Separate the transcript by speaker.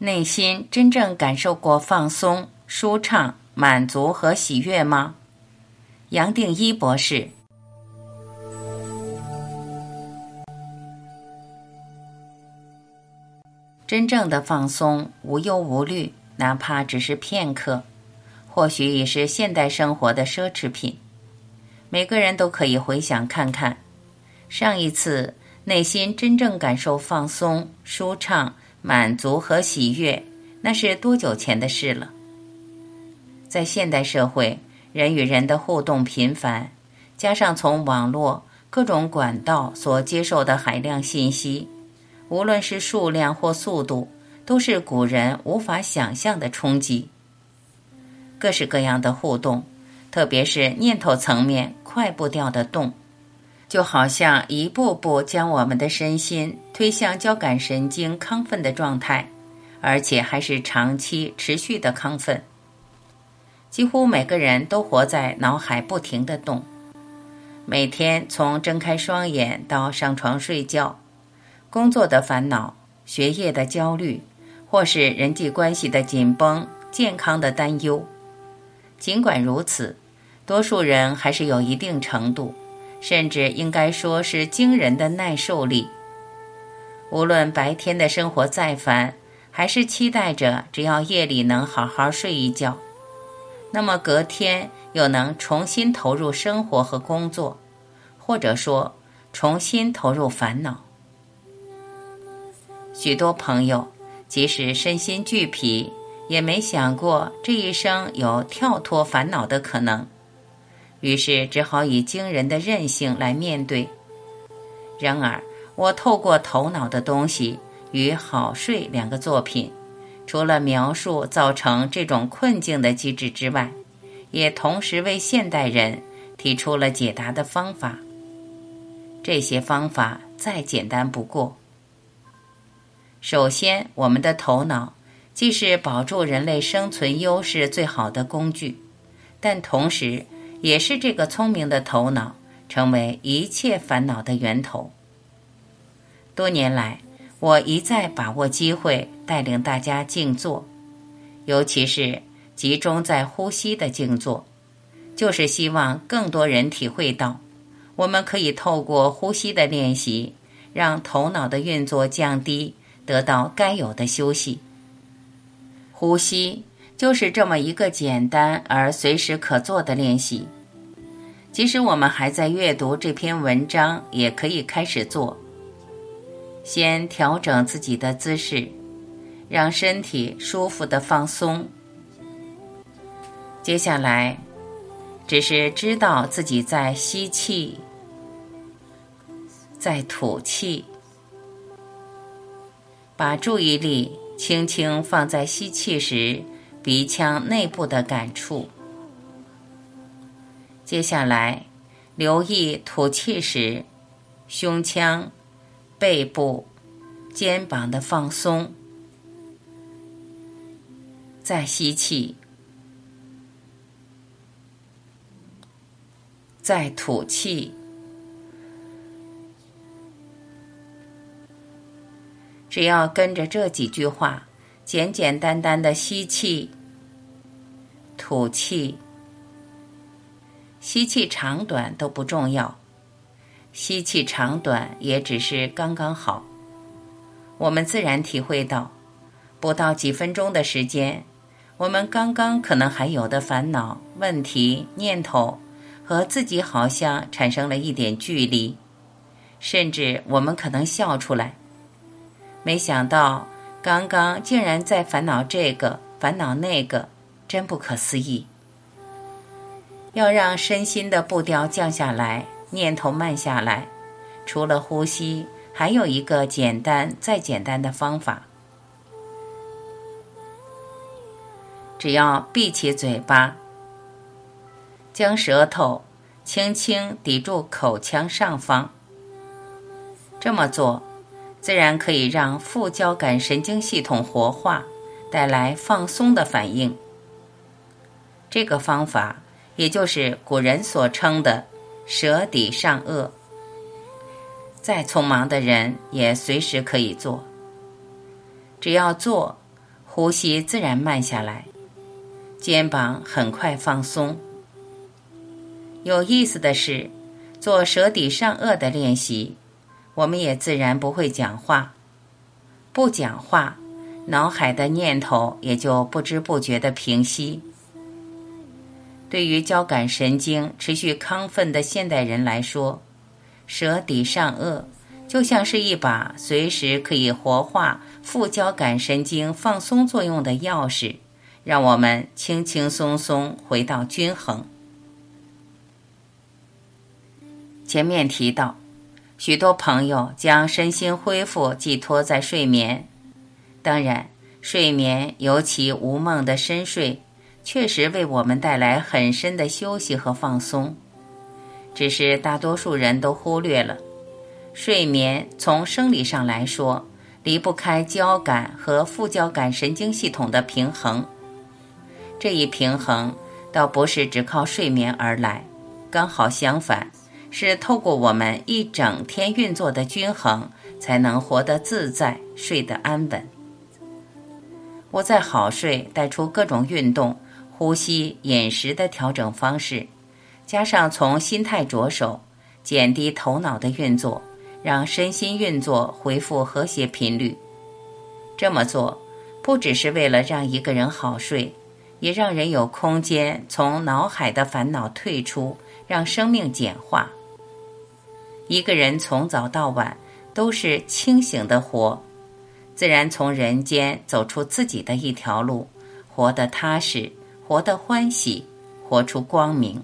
Speaker 1: 内心真正感受过放松、舒畅、满足和喜悦吗？杨定一博士。真正的放松，无忧无虑，哪怕只是片刻，或许已是现代生活的奢侈品。每个人都可以回想看看，上一次内心真正感受放松、舒畅、满足和喜悦，那是多久前的事了？在现代社会，人与人的互动频繁，加上从网络各种管道所接受的海量信息。无论是数量或速度，都是古人无法想象的冲击。各式各样的互动，特别是念头层面快步调的动，就好像一步步将我们的身心推向交感神经亢奋的状态，而且还是长期持续的亢奋。几乎每个人都活在脑海不停的动，每天从睁开双眼到上床睡觉。工作的烦恼、学业的焦虑，或是人际关系的紧绷、健康的担忧。尽管如此，多数人还是有一定程度，甚至应该说是惊人的耐受力。无论白天的生活再烦，还是期待着只要夜里能好好睡一觉，那么隔天又能重新投入生活和工作，或者说重新投入烦恼。许多朋友，即使身心俱疲，也没想过这一生有跳脱烦恼的可能，于是只好以惊人的韧性来面对。然而，我透过头脑的东西与好睡两个作品，除了描述造成这种困境的机制之外，也同时为现代人提出了解答的方法。这些方法再简单不过。首先，我们的头脑既是保住人类生存优势最好的工具，但同时也是这个聪明的头脑成为一切烦恼的源头。多年来，我一再把握机会带领大家静坐，尤其是集中在呼吸的静坐，就是希望更多人体会到，我们可以透过呼吸的练习，让头脑的运作降低。得到该有的休息，呼吸就是这么一个简单而随时可做的练习。即使我们还在阅读这篇文章，也可以开始做。先调整自己的姿势，让身体舒服的放松。接下来，只是知道自己在吸气，在吐气。把注意力轻轻放在吸气时鼻腔内部的感触，接下来留意吐气时胸腔、背部、肩膀的放松。再吸气，再吐气。只要跟着这几句话，简简单单的吸气、吐气，吸气长短都不重要，吸气长短也只是刚刚好。我们自然体会到，不到几分钟的时间，我们刚刚可能还有的烦恼、问题、念头，和自己好像产生了一点距离，甚至我们可能笑出来。没想到，刚刚竟然在烦恼这个，烦恼那个，真不可思议。要让身心的步调降下来，念头慢下来，除了呼吸，还有一个简单再简单的方法：只要闭起嘴巴，将舌头轻轻抵住口腔上方，这么做。自然可以让副交感神经系统活化，带来放松的反应。这个方法，也就是古人所称的“舌底上颚”。再匆忙的人也随时可以做。只要做，呼吸自然慢下来，肩膀很快放松。有意思的是，做舌底上颚的练习，我们也自然不会讲话。不讲话，脑海的念头也就不知不觉的平息。对于交感神经持续亢奋的现代人来说，舌底上颚就像是一把随时可以活化副交感神经放松作用的钥匙，让我们轻轻松松回到均衡。前面提到，许多朋友将身心恢复寄托在睡眠，当然，睡眠尤其无梦的深睡。确实为我们带来很深的休息和放松，只是大多数人都忽略了，睡眠从生理上来说离不开交感和副交感神经系统的平衡。这一平衡倒不是只靠睡眠而来，刚好相反，是透过我们一整天运作的均衡，才能活得自在，睡得安稳。我在好睡带出各种运动。呼吸、饮食的调整方式，加上从心态着手，减低头脑的运作，让身心运作恢复和谐频率。这么做，不只是为了让一个人好睡，也让人有空间从脑海的烦恼退出，让生命简化。一个人从早到晚都是清醒的活，自然从人间走出自己的一条路，活得踏实。活得欢喜，活出光明。